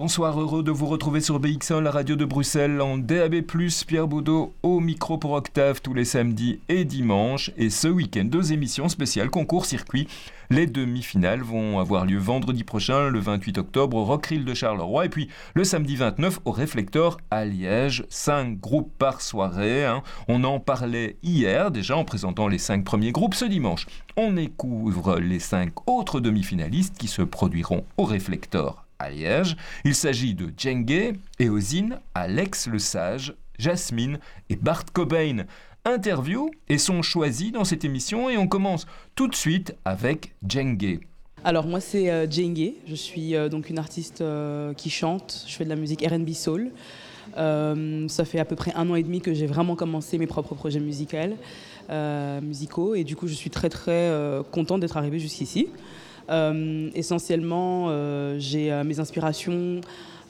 Bonsoir, heureux de vous retrouver sur BXL, la radio de Bruxelles, en DAB+, Pierre Baudot au micro pour Octave tous les samedis et dimanches. Et ce week-end, deux émissions spéciales concours circuit. Les demi-finales vont avoir lieu vendredi prochain, le 28 octobre, au Rockrill de Charleroi, et puis le samedi 29 au Réflecteur à Liège. Cinq groupes par soirée. Hein. On en parlait hier déjà en présentant les cinq premiers groupes. Ce dimanche, on découvre les cinq autres demi-finalistes qui se produiront au Réflecteur à Liège. Il s'agit de Djengue, Eosine, Alex le Sage, Jasmine et Bart Cobain. Interview et sont choisis dans cette émission et on commence tout de suite avec Djengue. Alors moi c'est euh, je suis euh, donc une artiste euh, qui chante, je fais de la musique RB Soul. Euh, ça fait à peu près un an et demi que j'ai vraiment commencé mes propres projets musicaux, musicaux et du coup je suis très très contente d'être arrivée jusqu'ici. Euh, essentiellement, euh, j'ai euh, mes inspirations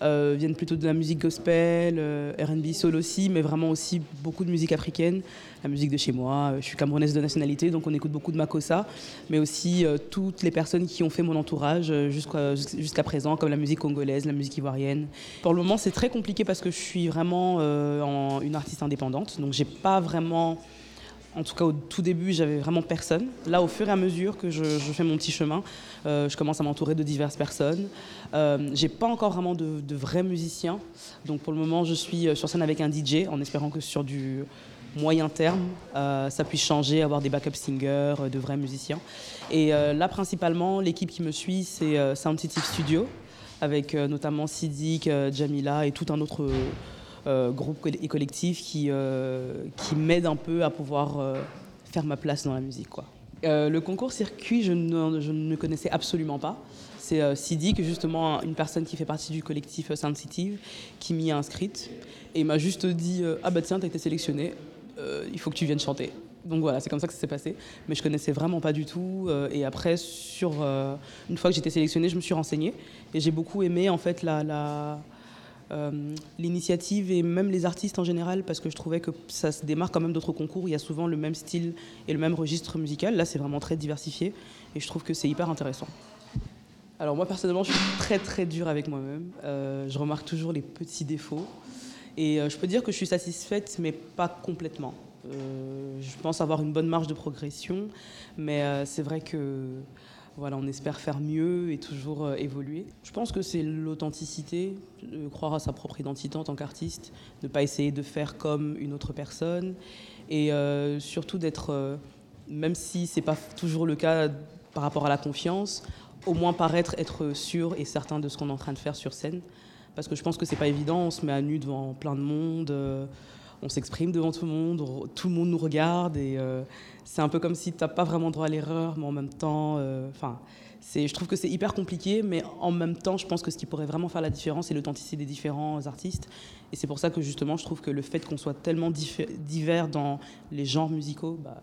viennent plutôt de la musique gospel, R&B soul aussi, mais vraiment aussi beaucoup de musique africaine, la musique de chez moi. Je suis camerounaise de nationalité, donc on écoute beaucoup de Makossa, mais aussi toutes les personnes qui ont fait mon entourage jusqu'à présent, comme la musique congolaise, la musique ivoirienne. Pour le moment, c'est très compliqué parce que je suis vraiment en, une artiste indépendante, donc j'ai pas vraiment en tout cas, au tout début, j'avais vraiment personne. Là, au fur et à mesure que je, fais mon petit chemin, euh, je commence à m'entourer de diverses personnes. Euh, j'ai pas encore vraiment de, vrais musiciens. Donc, pour le moment, je suis euh, sur scène avec un DJ, en espérant que sur du moyen terme, euh, ça puisse changer, avoir des backup singers, de vrais musiciens. Et là, principalement, l'équipe qui me suit, c'est Sound City Studio, avec notamment Sidik, Jamila et tout un autre euh, groupe et collectif qui, euh, qui m'aide un peu à pouvoir euh, faire ma place dans la musique. Quoi. le concours circuit, je ne, je ne connaissais absolument pas. C'est Sidi, que justement une personne qui fait partie du collectif Sensitive, qui m'y a inscrite. Et m'a juste dit Ah bah tiens, t'as été sélectionné, il faut que tu viennes chanter. Donc voilà, c'est comme ça que ça s'est passé. Mais je connaissais vraiment pas du tout. et après, sur, une fois que j'étais sélectionnée, je me suis renseignée. Et j'ai beaucoup aimé en fait la, euh, l'initiative et même les artistes en général, parce que je trouvais que ça se démarque quand même d'autres concours. Il y a souvent le même style et le même registre musical. Là, c'est vraiment très diversifié et je trouve que c'est hyper intéressant. Alors moi, personnellement, je suis très très dure avec moi-même. Euh, je remarque toujours les petits défauts. Et euh, je peux dire que je suis satisfaite, mais pas complètement. je pense avoir une bonne marge de progression, mais c'est vrai que voilà, on espère faire mieux et toujours euh, évoluer. Je pense que c'est l'authenticité, croire à sa propre identité en tant qu'artiste, ne pas essayer de faire comme une autre personne et euh, surtout d'être, euh, même si c'est pas toujours le cas par rapport à la confiance, au moins paraître être sûr et certain de ce qu'on est en train de faire sur scène. Parce que je pense que c'est pas évident, on se met à nu devant plein de monde on s'exprime devant tout le monde, tout le monde nous regarde et euh, c'est un peu comme si tu n'as pas vraiment droit à l'erreur, mais en même temps, euh, enfin, je trouve que c'est hyper compliqué, mais en même temps, je pense que ce qui pourrait vraiment faire la différence, c'est l'authenticité des différents artistes. Et c'est pour ça que justement, je trouve que le fait qu'on soit tellement divers dans les genres musicaux, bah,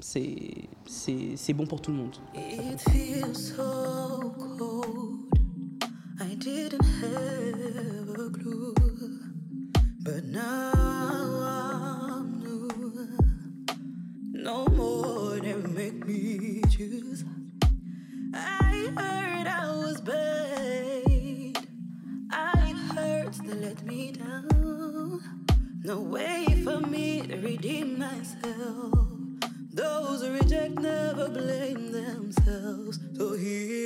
c'est bon pour tout le monde. But now No more they make me choose. I heard I was bad. I hurts that let me down. No way for me to redeem myself. Those who reject never blame themselves. So here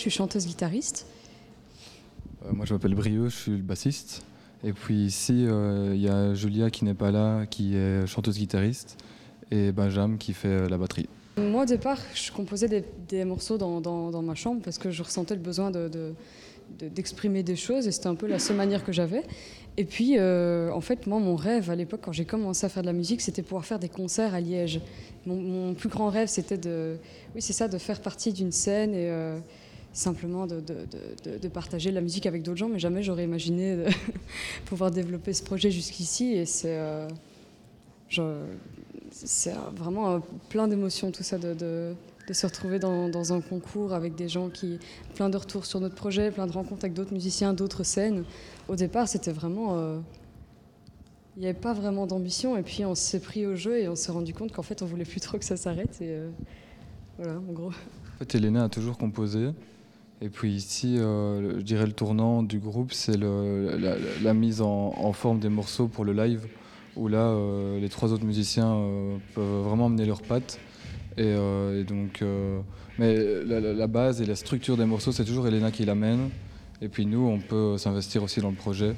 je suis chanteuse-guitariste. moi, je m'appelle Brieux, je suis le bassiste. Et puis ici, il y a Julia qui n'est pas là, qui est chanteuse-guitariste, et Benjamin qui fait la batterie. Moi, au départ, je composais des, morceaux dans, ma chambre parce que je ressentais le besoin d'exprimer des choses et c'était un peu la seule manière que j'avais. Et puis, euh, en fait, moi, mon rêve à l'époque, quand j'ai commencé à faire de la musique, c'était pouvoir faire des concerts à Liège. Mon, plus grand rêve, c'était de, oui, c'est ça, de faire partie d'une scène et euh, simplement de, partager la musique avec d'autres gens. Mais jamais j'aurais imaginé pouvoir développer ce projet jusqu'ici. Et c'est, euh, vraiment plein d'émotions, tout ça, de, se retrouver dans, un concours avec des gens qui. plein de retours sur notre projet, plein de rencontres avec d'autres musiciens, d'autres scènes. Au départ, c'était vraiment. Euh, il n'y avait pas vraiment d'ambition, et puis on s'est pris au jeu et on s'est rendu compte qu'en fait, on voulait plus trop que ça s'arrête. Et euh, voilà, en gros. En fait, Elena a toujours composé. Et puis ici, euh, je dirais le tournant du groupe, c'est la, mise en forme des morceaux pour le live où là, euh, les trois autres musiciens euh, peuvent vraiment amener leurs pattes. Et, donc, mais la, base et la structure des morceaux, c'est toujours Elena qui l'amène. Et puis nous, on peut s'investir aussi dans le projet.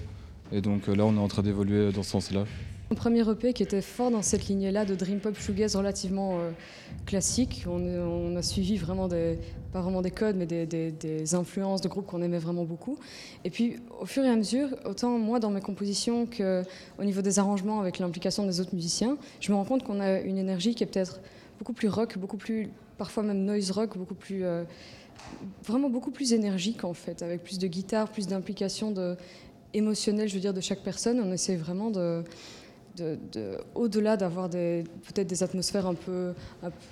Et donc là, on est en train d'évoluer dans ce sens-là. Mon premier EP qui était fort dans cette lignée-là de Dream Pop Shoegaze relativement euh, classique. On, a suivi vraiment des, pas vraiment des codes, mais des, influences de groupes qu'on aimait vraiment beaucoup. Et puis au fur et à mesure, autant moi dans mes compositions qu'au niveau des arrangements avec l'implication des autres musiciens, je me rends compte qu'on a une énergie qui est peut-être beaucoup plus rock, beaucoup plus, parfois même noise rock, beaucoup plus... Euh, vraiment beaucoup plus énergique en fait, avec plus de guitare, plus d'implication de, émotionnelle, je veux dire, de chaque personne. On essaie vraiment de de, au-delà d'avoir peut-être des atmosphères un peu,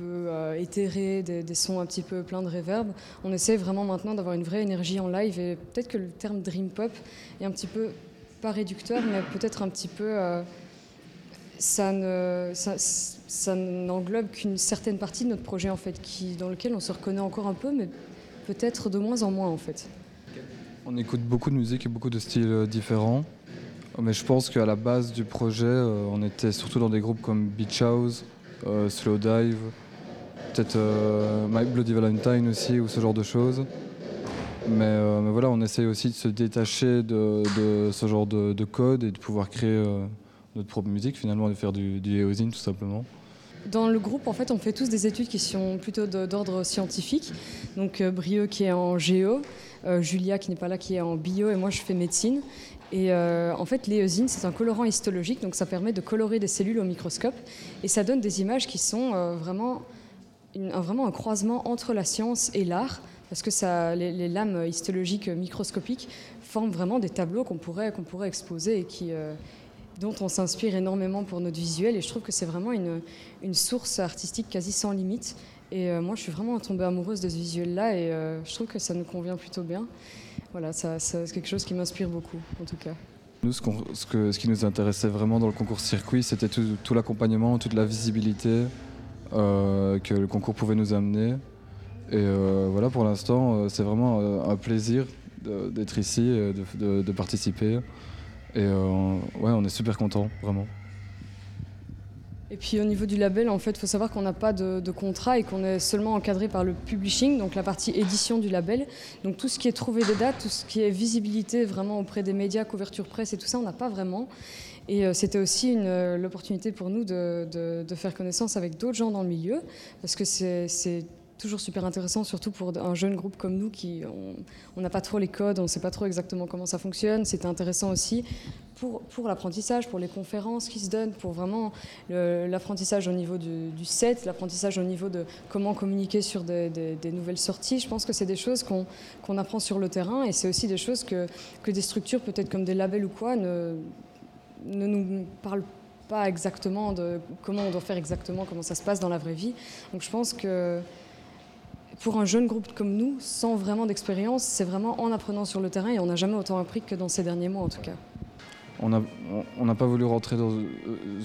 euh, éthérées, des, sons un petit peu pleins de réverb, on essaie vraiment maintenant d'avoir une vraie énergie en live et peut-être que le terme dream pop est un petit peu pas réducteur, mais peut-être un petit peu euh, ça ne ça, n'englobe qu'une certaine partie de notre projet en fait, dans lequel on se reconnaît encore un peu, mais peut-être de moins en moins en fait. On écoute beaucoup de musique et beaucoup de styles euh, différents. Mais je pense qu'à la base du projet, euh, on était surtout dans des groupes comme Beach House, euh, Slow Dive, peut-être euh, My Bloody Valentine aussi, ou ce genre de choses. Mais, voilà, on essaye aussi de se détacher de, ce genre de, code et de pouvoir créer notre propre musique, finalement, de faire du, du tout simplement. Dans le groupe, en fait, on fait tous des études qui sont plutôt d'ordre scientifique. Donc, Brieux qui est en géo, Julia qui n'est pas là, qui est en bio, et moi je fais médecine. Et euh, en fait, l'éosine, c'est un colorant histologique, donc ça permet de colorer des cellules au microscope. Et ça donne des images qui sont euh, vraiment, un, vraiment un croisement entre la science et l'art, parce que ça, les, lames histologiques microscopiques forment vraiment des tableaux qu'on pourrait, qu'on pourrait exposer et qui, euh, dont on s'inspire énormément pour notre visuel. Et je trouve que c'est vraiment une, une, source artistique quasi sans limite. Et moi, je suis vraiment tombée amoureuse de ce visuel-là et je trouve que ça nous convient plutôt bien voilà, c'est quelque chose qui m'inspire beaucoup, en tout cas. Nous, ce, qui nous intéressait vraiment dans le concours circuit, c'était tout, l'accompagnement, toute la visibilité euh, que le concours pouvait nous amener. Et euh, voilà, pour l'instant, euh, c'est vraiment un plaisir d'être ici, de, de, participer. Et ouais, on est super contents, vraiment. Et puis au niveau du label, en fait, il faut savoir qu'on n'a pas de, contrat et qu'on est seulement encadré par le publishing, donc la partie édition du label. Donc tout ce qui est trouver des dates, tout ce qui est visibilité vraiment auprès des médias, couverture presse et tout ça, on n'a pas vraiment. Et euh, c'était aussi euh, l'opportunité pour nous de, de, faire connaissance avec d'autres gens dans le milieu, parce que c'est toujours super intéressant, surtout pour un jeune groupe comme nous qui on n'a pas trop les codes, on ne sait pas trop exactement comment ça fonctionne. C'était intéressant aussi pour, pour l'apprentissage, pour les conférences qui se donnent, pour vraiment l'apprentissage au niveau du, set, l'apprentissage au niveau de comment communiquer sur des, nouvelles sorties. Je pense que c'est des choses qu'on apprend sur le terrain et c'est aussi des choses que, que des structures, peut-être comme des labels ou quoi, ne, ne nous parlent pas exactement de comment on doit faire exactement, comment ça se passe dans la vraie vie. Donc je pense que pour un jeune groupe comme nous, sans vraiment d'expérience, c'est vraiment en apprenant sur le terrain et on n'a jamais autant appris que dans ces derniers mois en tout cas. On n'a on, pas voulu rentrer dans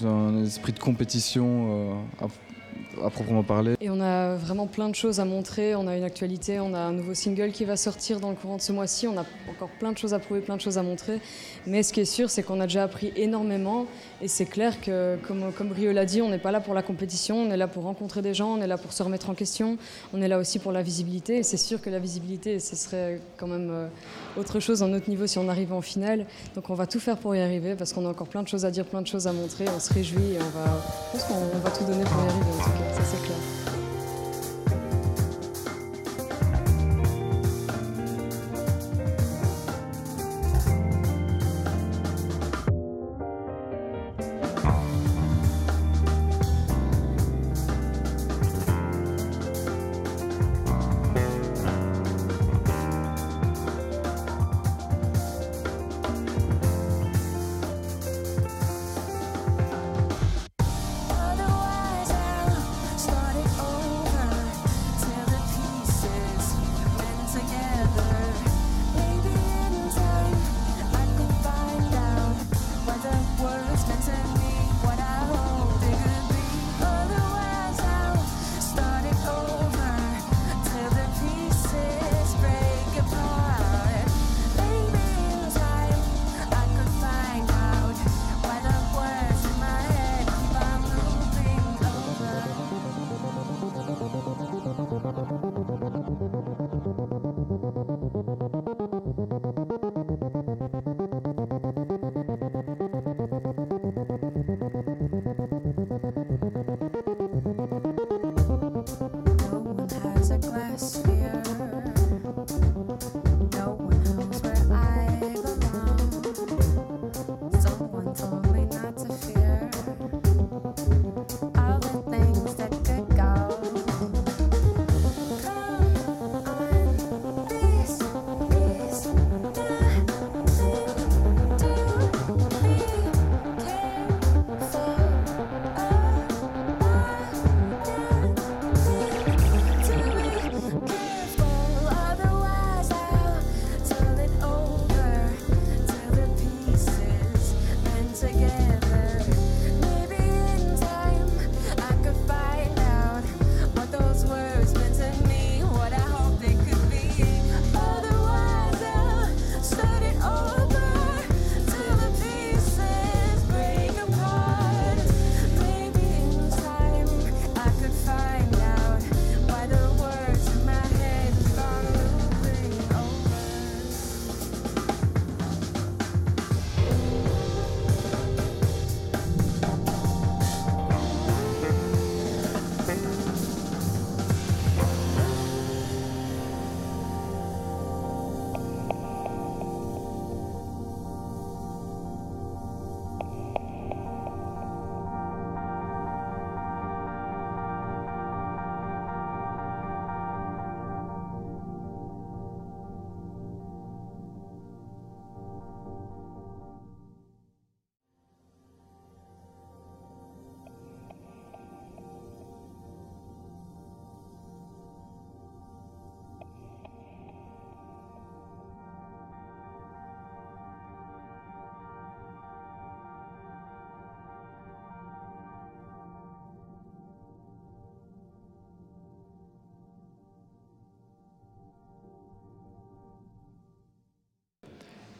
un esprit de compétition euh, à proprement parler. Et on a vraiment plein de choses à montrer. On a une actualité, on a un nouveau single qui va sortir dans le courant de ce mois-ci. On a encore plein de choses à prouver, plein de choses à montrer. Mais ce qui est sûr, c'est qu'on a déjà appris énormément. Et c'est clair que, comme, comme Brio l'a dit, on n'est pas là pour la compétition, on est là pour rencontrer des gens, on est là pour se remettre en question, on est là aussi pour la visibilité. Et c'est sûr que la visibilité, ce serait quand même euh, autre chose, un autre niveau si on arrive en finale. Donc on va tout faire pour y arriver parce qu'on a encore plein de choses à dire, plein de choses à montrer. On se réjouit et on va, je pense va tout donner pour y arriver en tout cas, ça c'est clair.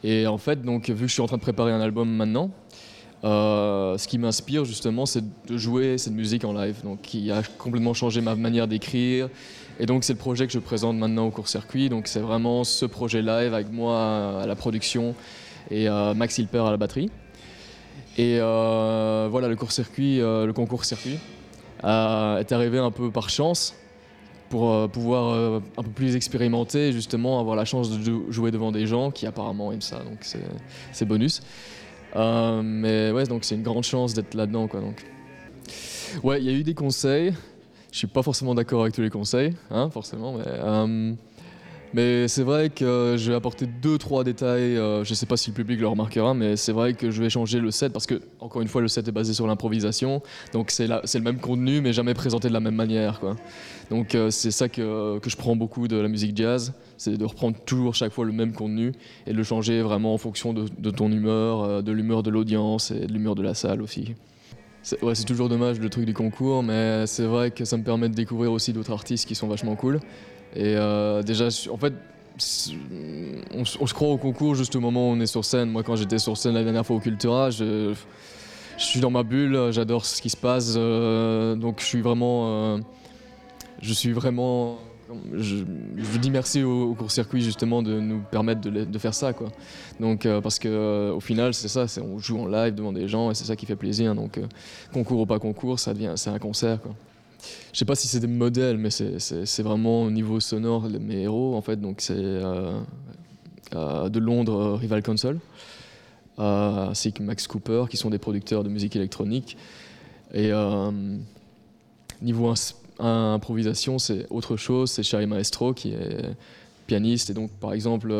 Et en fait, donc, vu que je suis en train de préparer un album maintenant, euh, ce qui m'inspire justement, c'est de jouer cette musique en live, donc qui a complètement changé ma manière d'écrire. Et donc, c'est le projet que je présente maintenant au court-circuit. Donc, c'est vraiment ce projet live avec moi à la production et euh, Max Hilper à la batterie. Et euh, voilà, le court-circuit, le concours circuit est arrivé un peu par chance pour euh, pouvoir euh, un peu plus expérimenter, justement avoir la chance de jou- jouer devant des gens qui apparemment aiment ça, donc c'est bonus. Euh, mais ouais, donc c'est une grande chance d'être là-dedans, quoi. Donc. Ouais, il y a eu des conseils. Je suis pas forcément d'accord avec tous les conseils, hein, forcément, mais, mais c'est vrai que je vais apporter deux, trois détails. euh, je sais pas si le public le remarquera, mais c'est vrai que je vais changer le set parce que, encore une fois, le set est basé sur l'improvisation. Donc c'est le même contenu, mais jamais présenté de la même manière, quoi. Donc euh, c'est ça que, que je prends beaucoup de la musique jazz, c'est de reprendre toujours chaque fois le même contenu et de le changer vraiment en fonction de, ton humeur, euh, de l'humeur de l'audience et de l'humeur de la salle aussi. c'est toujours dommage le truc du concours, mais c'est vrai que ça me permet de découvrir aussi d'autres artistes qui sont vachement cool. Et euh, déjà, en fait, on, se croit au concours juste au moment où on est sur scène. Moi, quand j'étais sur scène la dernière fois au Cultura, je, suis dans ma bulle, j'adore ce qui se passe, euh, donc je suis vraiment, euh, je suis vraiment, je, dis merci au, au court-circuit justement de nous permettre de, faire ça, quoi. Donc parce que au final, c'est ça, on joue en live devant des gens et c'est ça qui fait plaisir. Donc concours ou pas concours, c'est un concert, quoi. Je sais pas si c'est des modèles, mais c'est- vraiment au niveau sonore mes héros en fait. Donc c'est euh, euh, de Londres, euh, Rival Console, ainsi que Max Cooper, qui sont des producteurs de musique électronique. Et niveau improvisation, c'est autre chose. C'est Charlie Maestro qui est pianiste et donc par exemple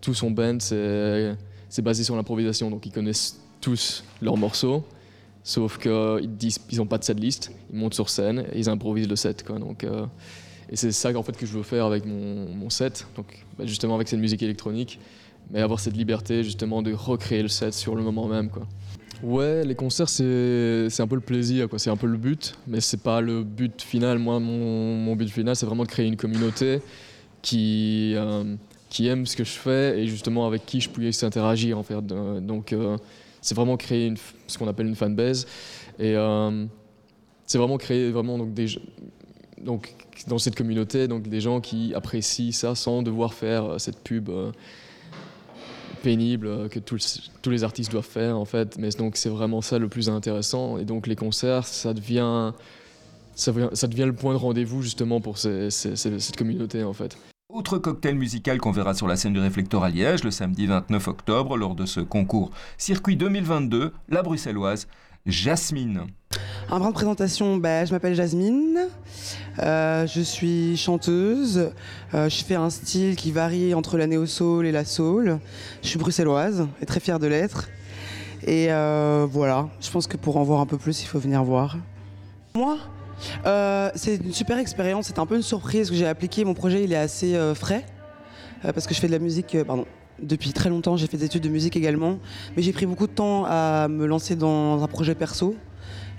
tout son band c'est basé sur l'improvisation. Donc ils connaissent tous leurs morceaux. Sauf qu'ils disent ils n'ont pas de setlist, ils montent sur scène et ils improvisent le set. Donc, euh, et c'est ça en fait, que je veux faire avec mon, set, donc, bah, justement avec cette musique électronique, mais avoir cette liberté justement de recréer le set sur le moment même. Quoi. Ouais, les concerts c'est un peu le plaisir, c'est un peu le but, mais c'est pas le but final. Moi, mon, but final, c'est vraiment de créer une communauté qui, euh, qui aime ce que je fais et justement avec qui je puisse interagir en fait. Euh, Donc euh, c'est vraiment créer ce qu'on appelle une fanbase. Et euh, c'est vraiment créer vraiment donc dans cette communauté donc des gens qui apprécient ça sans devoir faire euh, cette pub euh, pénible que tous, les artistes doivent faire en fait. Mais donc c'est vraiment ça le plus intéressant. Et donc les concerts ça devient ça devient, le point de rendez-vous justement pour cette communauté en fait. Autre cocktail musical qu'on verra sur la scène du Réflecteur à Liège le samedi 29 octobre lors de ce concours Circuit 2022, la bruxelloise Jasmine. Un brin de présentation, bah, je m'appelle Jasmine, Euh, je suis chanteuse, Euh, je fais un style qui varie entre la néo-soul et la soul. Je suis bruxelloise et très fière de l'être. Et euh, voilà, je pense que pour en voir un peu plus, il faut venir voir. Moi? Euh, c'est une super expérience, c'est un peu une surprise que j'ai appliqué. Mon projet il est assez euh, frais euh, parce que je fais de la musique, depuis très longtemps. J'ai fait des études de musique également, mais j'ai pris beaucoup de temps à me lancer dans un projet perso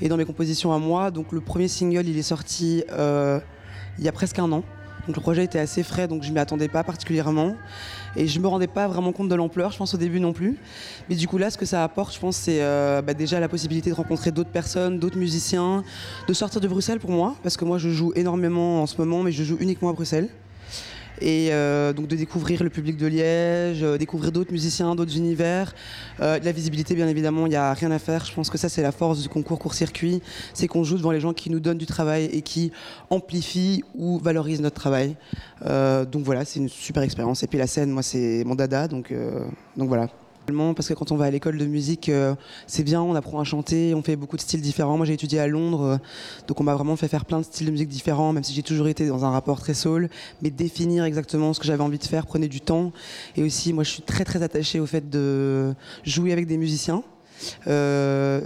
et dans mes compositions à moi. Donc le premier single, il est sorti il y a presque un an. Le projet était assez frais, donc je m'y attendais pas particulièrement. Et je me rendais pas vraiment compte de l'ampleur, je pense au début non plus. Mais du coup là, ce que ça apporte, je pense, c'est euh, bah, déjà la possibilité de rencontrer d'autres personnes, d'autres musiciens, de sortir de Bruxelles pour moi, parce que moi je joue énormément en ce moment, mais je joue uniquement à Bruxelles. Et euh, donc de découvrir le public de Liège, euh, découvrir d'autres musiciens, d'autres univers, euh, la visibilité bien évidemment, il n'y a rien à faire. Je pense que ça c'est la force du concours court-circuit, c'est qu'on joue devant les gens qui nous donnent du travail et qui amplifient ou valorisent notre travail. Donc voilà, c'est une super expérience. Et puis la scène, moi c'est mon dada, donc voilà. Parce que quand on va à l'école de musique, euh, c'est bien, on apprend à chanter, on fait beaucoup de styles différents. Moi j'ai étudié à Londres, euh, donc on m'a vraiment fait faire plein de styles de musique différents, même si j'ai toujours été dans un rapport très soul. Mais définir exactement ce que j'avais envie de faire prenait du temps. Et aussi, moi je suis très très attachée au fait de jouer avec des musiciens. Euh,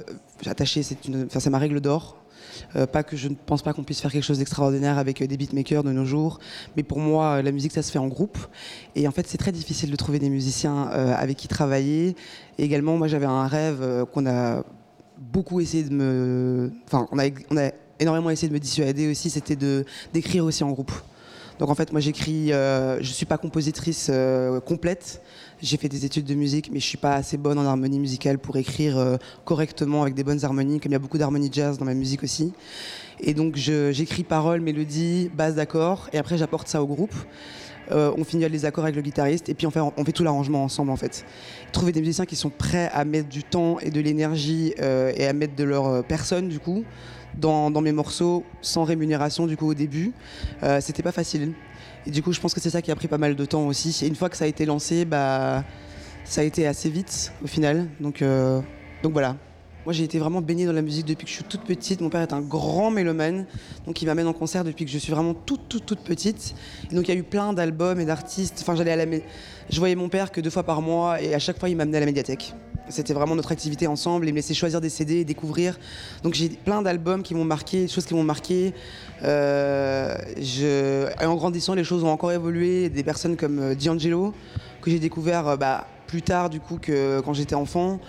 attaché, c'est ma règle d'or. Euh, pas que je ne pense pas qu'on puisse faire quelque chose d'extraordinaire avec euh, des beatmakers de nos jours, mais pour moi, euh, la musique, ça se fait en groupe. Et en fait, c'est très difficile de trouver des musiciens avec qui travailler. Également, moi, j'avais un rêve qu'on a beaucoup essayé de me. Enfin, on a, énormément essayé de me dissuader aussi, c'était d'écrire aussi en groupe. Donc en fait, moi j'écris, euh, je suis pas compositrice complète. J'ai fait des études de musique, mais je suis pas assez bonne en harmonie musicale pour écrire euh, correctement avec des bonnes harmonies, comme il y a beaucoup d'harmonies jazz dans ma musique aussi. Et donc j'écris paroles, mélodies, bases d'accords, et après j'apporte ça au groupe. Euh, on finit les accords avec le guitariste, et puis on fait, on fait tout l'arrangement ensemble en fait. Trouver des musiciens qui sont prêts à mettre du temps et de l'énergie euh, et à mettre de leur personne du coup dans, dans mes morceaux sans rémunération du coup au début, euh, c'était pas facile. Et du coup, je pense que c'est ça qui a pris pas mal de temps aussi. Et une fois que ça a été lancé, bah, ça a été assez vite au final. Donc, euh, donc voilà. Moi, j'ai été vraiment baignée dans la musique depuis que je suis toute petite. Mon père est un grand mélomane, donc il m'amène en concert depuis que je suis vraiment toute, toute, toute petite. Et donc il y a eu plein d'albums et d'artistes. Enfin, j'allais à la, je voyais mon père que deux fois par mois, et à chaque fois, il m'amenait à la médiathèque. C'était vraiment notre activité ensemble. Il me laissait choisir des CD et découvrir. Donc j'ai plein d'albums qui m'ont marqué, des choses qui m'ont marqué. Euh, et en grandissant, les choses ont encore évolué. Des personnes comme euh, D'Angelo, que j'ai découvert euh, bah, plus tard du coup que quand j'étais enfant.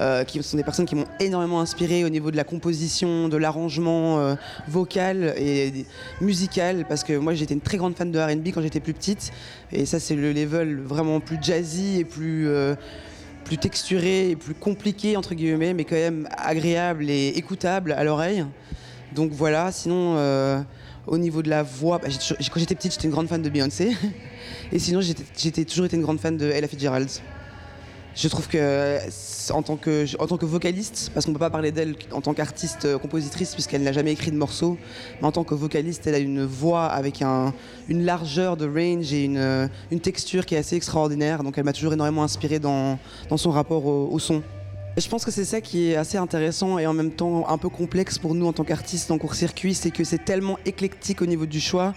Euh, qui sont des personnes qui m'ont énormément inspiré au niveau de la composition, de l'arrangement euh, vocal et musical, parce que moi j'étais une très grande fan de R&B quand j'étais plus petite, et ça c'est le level vraiment plus jazzy et plus euh, plus texturé et plus compliqué entre guillemets, mais quand même agréable et écoutable à l'oreille. Donc voilà. Sinon, au niveau de la voix, bah, j'ai j'ai- quand j'étais petite, j'étais une grande fan de Beyoncé, et sinon j'étais toujours été une grande fan de Ella Fitzgerald. Je trouve que c'est- en tant que, en tant que vocaliste, parce qu'on peut pas parler d'elle en tant qu'artiste euh, compositrice puisqu'elle n'a jamais écrit de morceaux, mais en tant que vocaliste, elle a une voix avec un- une largeur de range et une, euh, une texture qui est assez extraordinaire. Donc elle m'a toujours énormément inspiré dans, son rapport au son. Je pense que c'est ça qui est assez intéressant et en même temps un peu complexe pour nous en tant qu'artistes en court-circuit, c'est que c'est tellement éclectique au niveau du choix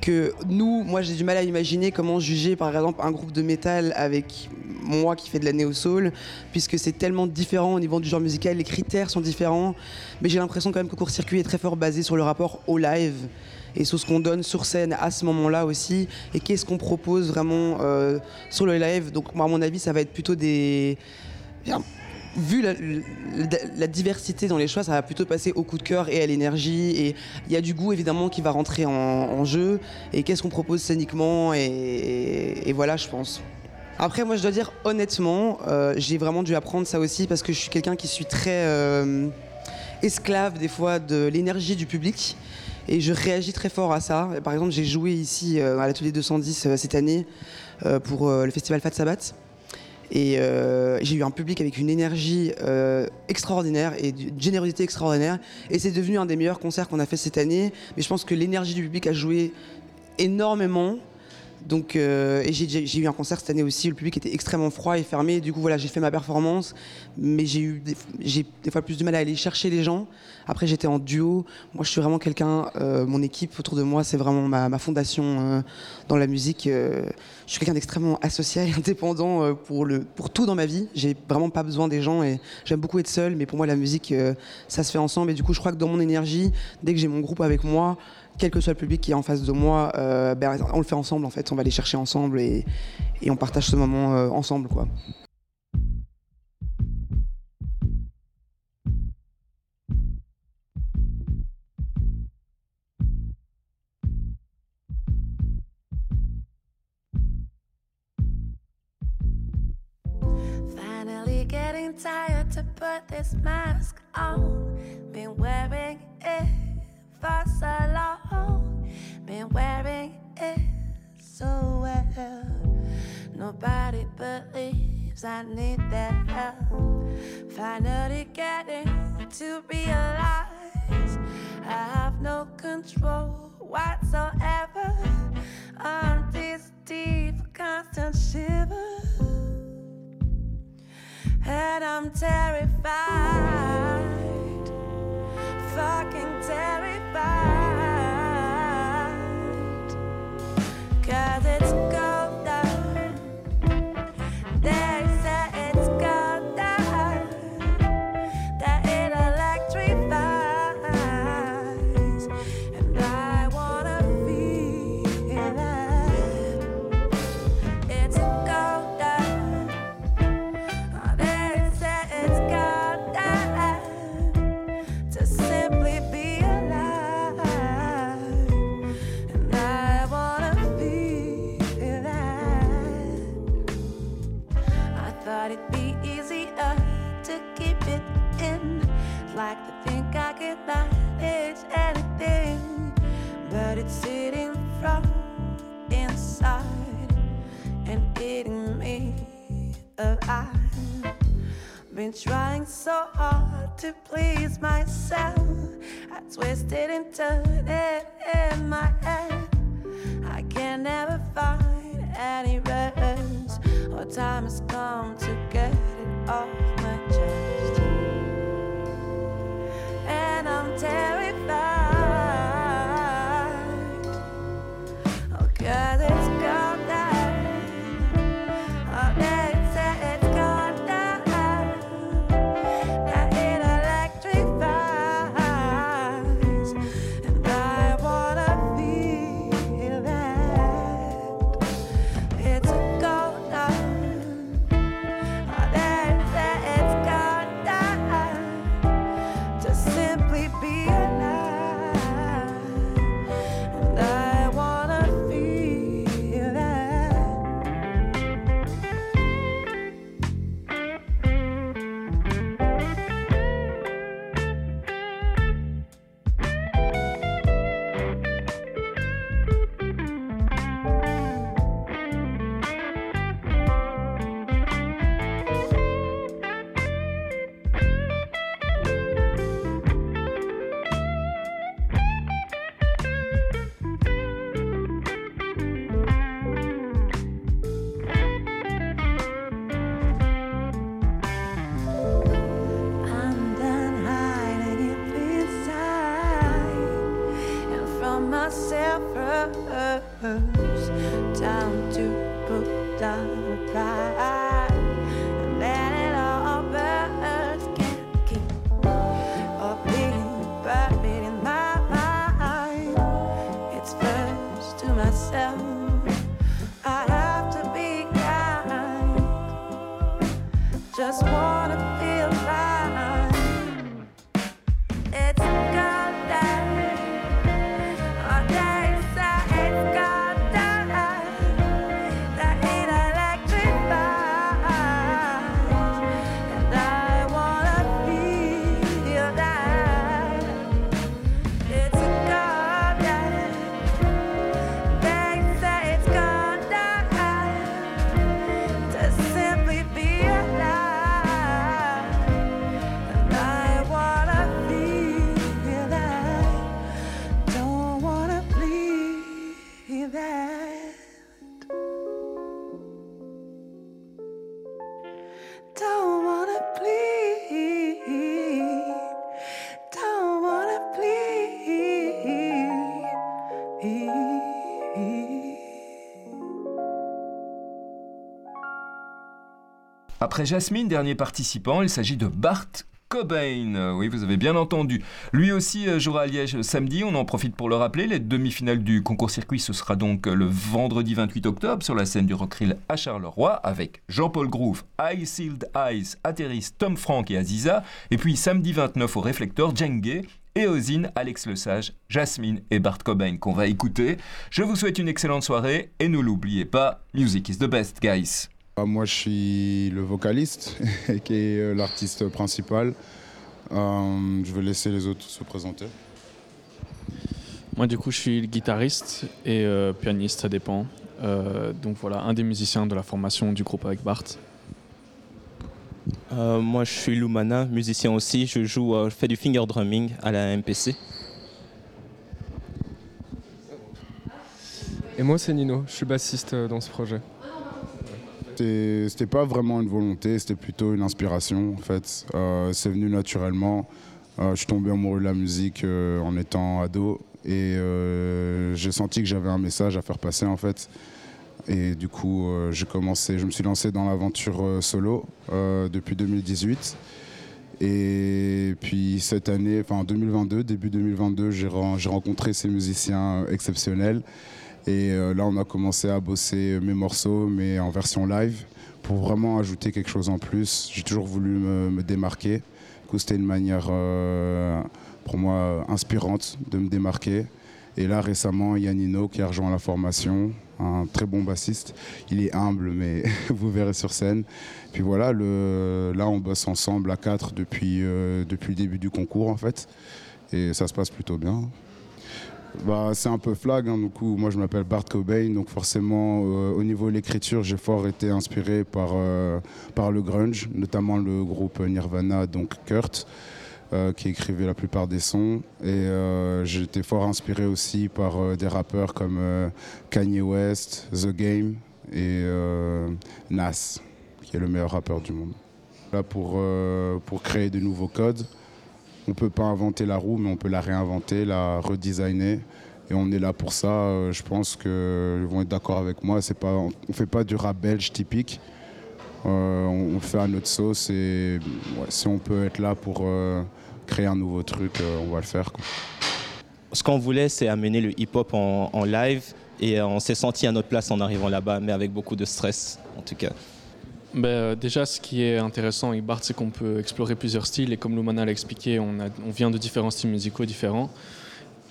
que nous, moi j'ai du mal à imaginer comment juger par exemple un groupe de métal avec moi qui fais de la néo-soul, puisque c'est tellement différent au niveau du genre musical, les critères sont différents, mais j'ai l'impression quand même que court-circuit est très fort basé sur le rapport au live et sur ce qu'on donne sur scène à ce moment-là aussi, et qu'est-ce qu'on propose vraiment euh, sur le live. Donc moi, à mon avis, ça va être plutôt des... Vu la, diversité dans les choix, ça va plutôt passer au coup de cœur et à l'énergie. Et il y a du goût évidemment qui va rentrer en, jeu. Et qu'est-ce qu'on propose scéniquement et, voilà, je pense. Après, moi, je dois dire honnêtement, euh, j'ai vraiment dû apprendre ça aussi parce que je suis quelqu'un qui suis très euh, esclave des fois de l'énergie du public. Et je réagis très fort à ça. Par exemple, j'ai joué ici euh, à l'atelier 210 euh, cette année pour le festival Fat Sabbath. Et euh, j'ai eu un public avec une énergie euh, extraordinaire et une générosité extraordinaire. Et c'est devenu un des meilleurs concerts qu'on a fait cette année. Mais je pense que l'énergie du public a joué énormément. Euh, et j'ai- eu un concert cette année aussi où le public était extrêmement froid et fermé. Du coup, voilà, j'ai fait ma performance, mais j'ai eu des, j'ai des fois plus de mal à aller chercher les gens. Après, j'étais en duo. Moi, je suis vraiment quelqu'un. euh, mon équipe autour de moi, c'est vraiment ma, fondation euh, dans la musique. euh, je suis quelqu'un d'extrêmement associé et indépendant pour le pour tout dans ma vie. J'ai vraiment pas besoin des gens et j'aime beaucoup être seul. Mais pour moi, la musique, ça se fait ensemble. Et du coup, je crois que dans mon énergie, dès que j'ai mon groupe avec moi, quel que soit le public qui est en face de moi, ben, on le fait ensemble en fait. On va les chercher ensemble et, et on partage ce moment ensemble quoi. Getting tired to put this mask on. Been wearing it for so long. Been wearing it so well. Nobody believes I need their help. Finally getting to realize I have no control whatsoever. I'm this deep, constant shiver. And I'm terrified, fucking terrified. Time to put down the pride. Après Jasmine, dernier participant, il s'agit de Bart Cobain. Euh, Oui, vous avez bien entendu. Lui aussi euh, jouera à Liège samedi. On en profite pour le rappeler. Les demi-finales du concours circuit, ce sera donc euh, le vendredi 28 octobre sur la scène du Rockrill à Charleroi avec Jean-Paul Groove, Eye Sealed Eyes, Atterris, Tom Frank et Aziza. Et puis samedi 29 au Réflecteur, Djengue. Et Ozine, Alex Lesage, Jasmine et Bart Cobain qu'on va écouter. Je vous souhaite une excellente soirée et ne l'oubliez pas, music is the best, guys. Ah, Moi, je suis le vocaliste, qui est euh, l'artiste principal. Euh, je vais laisser les autres se présenter. Moi, du coup, je suis le guitariste et euh, pianiste, ça dépend. Euh, donc voilà, un des musiciens de la formation du groupe avec Bart. Euh, moi, je suis Lumana, musicien aussi. Je joue, euh, je fais du finger drumming à la MPC. Et moi, c'est Nino, je suis bassiste dans ce projet. C'était pas vraiment une volonté, c'était plutôt une inspiration en fait. Euh, c'est venu naturellement. Euh, je suis tombé amoureux de la musique euh, en étant ado et j'ai senti que j'avais un message à faire passer en fait. Et du coup, j'ai commencé, je me suis lancé dans l'aventure solo depuis 2018. Et puis cette année, enfin en 2022, début 2022, j'ai ren- j'ai rencontré ces musiciens exceptionnels. Et euh, là, on a commencé à bosser mes morceaux, mais en version live, pour vraiment ajouter quelque chose en plus. J'ai toujours voulu me, démarquer. C'était une manière euh, pour moi inspirante de me démarquer. Et là, récemment, il y a Nino qui a rejoint la formation, un très bon bassiste. Il est humble, mais vous verrez sur scène. Puis voilà, là, on bosse ensemble à quatre depuis, euh, depuis le début du concours, en fait. Et ça se passe plutôt bien. Bah, c'est un peu flag, hein, du coup, moi je m'appelle Bart Cobain, donc forcément euh, au niveau de l'écriture j'ai fort été inspiré par, euh, par le grunge, notamment le groupe Nirvana, donc Kurt, euh, qui écrivait la plupart des sons. Et été fort inspiré aussi par des rappeurs comme Kanye West, The Game et Nas, qui est le meilleur rappeur du monde. Là pour, pour créer de nouveaux codes. On ne peut pas inventer la roue, mais on peut la réinventer, la redesigner. Et on est là pour ça. Euh, Je pense qu'ils vont être d'accord avec moi. Pas, on ne fait pas du rap belge typique. Euh, on, on fait à notre sauce. Et si on peut être là pour euh, créer un nouveau truc, on va le faire. Ce qu'on voulait, c'est amener le hip-hop en, live. Et on s'est senti à notre place en arrivant là-bas, mais avec beaucoup de stress, en tout cas. Ben, euh, déjà, ce qui est intéressant avec Bart, c'est qu'on peut explorer plusieurs styles. Et comme Lumana l'a expliqué, on, vient de différents styles musicaux différents.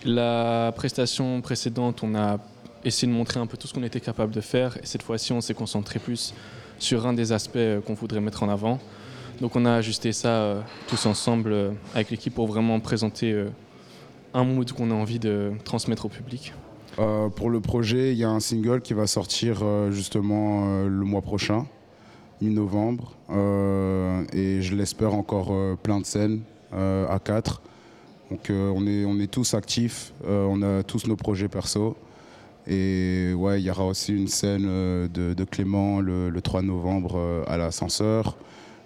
La prestation précédente, on a essayé de montrer un peu tout ce qu'on était capable de faire. Et cette fois-ci, on s'est concentré plus sur un des aspects euh, qu'on voudrait mettre en avant. Donc on a ajusté ça euh, tous ensemble avec l'équipe pour vraiment présenter un mood qu'on a envie de transmettre au public. Pour le projet, il y a un single qui va sortir justement le mois prochain, mi-novembre. Euh, et je l'espère encore euh, plein de scènes euh, à quatre. Donc on, est, tous actifs, on a tous nos projets perso. Et ouais, il y aura aussi une scène de, Clément le, le 3 novembre à l'ascenseur.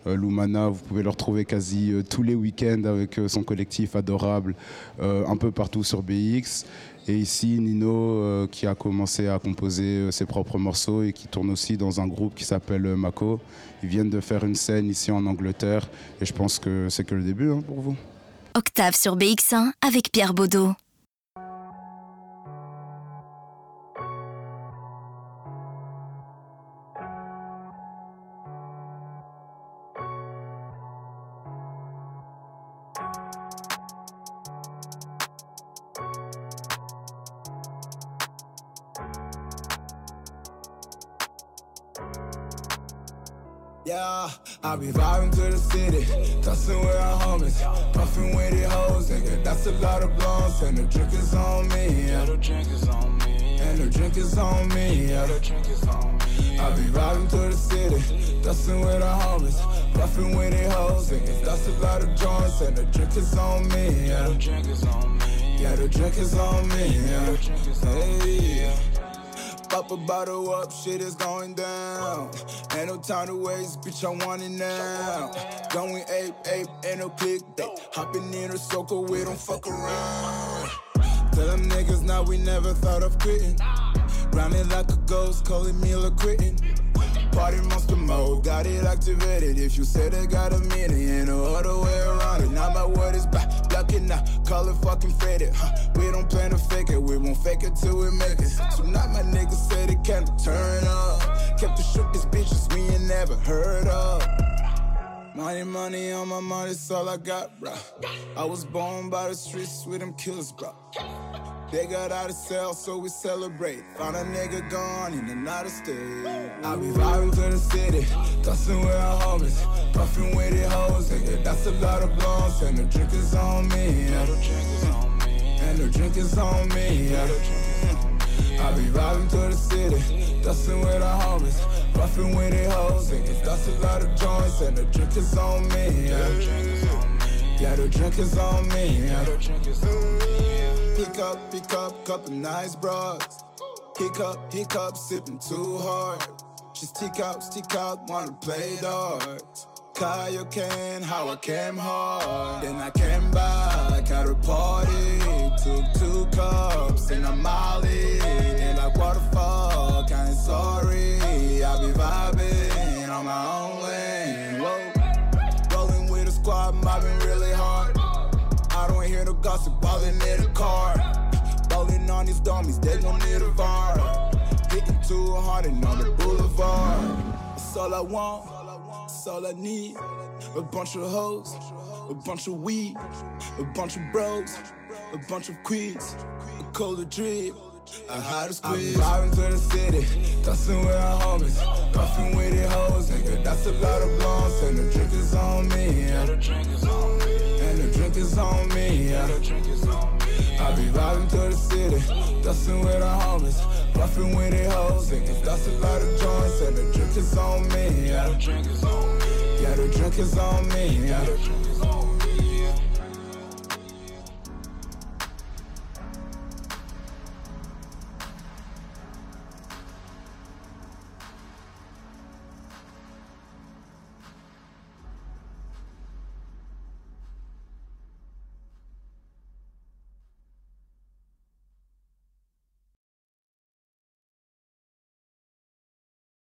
Lumana, vous pouvez le retrouver quasi tous les week-ends avec son collectif adorable un peu partout sur BX. Et ici, Nino euh, qui a commencé à composer euh, ses propres morceaux et qui tourne aussi dans un groupe qui s'appelle euh, Mako. Ils viennent de faire une scène ici en Angleterre et je pense que c'est que le début hein, pour vous. Octave sur BX1 avec Pierre Baudot. I be vibing to the city, dustin' with our homies, puffin' with the hoes, nigga. That's a lot of blunts, and the drink is on me. Yeah, the drink is on me. And the drink is on me. Yeah, the drink is on me. I be vibing to the city, dustin' with our homies, puffin' with the hoes, nigga. That's a lot of joints, and the drink is on me. Yeah, the drink is on me. Yeah, the drink is on me. Yeah, hey. Pop a bottle up, shit is going down. Ain't no time to waste, bitch, I want it now. Going ape, ape, ain't no clickbait. Hopping in a circle, we don't fuck around. Tell them niggas now we never thought of quitting. Grinding like a ghost, calling me a quitting. Party monster mode, got it activated. If you said it got a meaning, ain't no other way around it. Now my word is back, blocking now, call it fucking faded. Huh? We don't plan to fake it, we won't fake it till we make it. Tonight my niggas said it can't turn up. Kept the shookest bitches we ain't never heard of. Money, money on my mind, it's all I got, bro. I was born by the streets with them killers, bro. They got out of cell, so we celebrate. Found a nigga gone in another state. I be vibing to the city, dustin' with our homies, puffin' with the hoes, nigga. That's a lot of blunts, and the drink is on me. And the drink is on me. Yeah. I be vibing to the city, dustin' with our homies, puffin' with the hoes, nigga. That's a lot of joints, and the drink is on me. Yeah. the drink is on me. Yeah, the drink is on me. Pick up, pick up, couple nice bras. Hiccup, hiccup, sipping too hard. Just stick out, stick out, wanna play darts. Kayaking, how I came hard. Then I came back at a party. Took two cups and a molly. And like, what the fuck, I ain't sorry. I be vibing on my own lane. Gossip, ballin' in the car. Ballin' on these dummies, they don't need a VAR. Getting too hard and on the boulevard. That's all I want, that's all I need. A bunch of hoes, a bunch of weed, a bunch of bros, a bunch of queens, a colder drip. I had to squeeze. I'm driving to the city, dustin' with our homies, puffin' with the hoes, nigga. That's a lot of blunts, and the drink is on me. Yeah. And the drink is on me. And the drink is on me. Yeah. I be vibing to the city, dustin' with our homies, puffin' with the hoes, nigga. That's a lot of joints, and the drink is on me. Yeah. Yeah, the drink is on me. Yeah.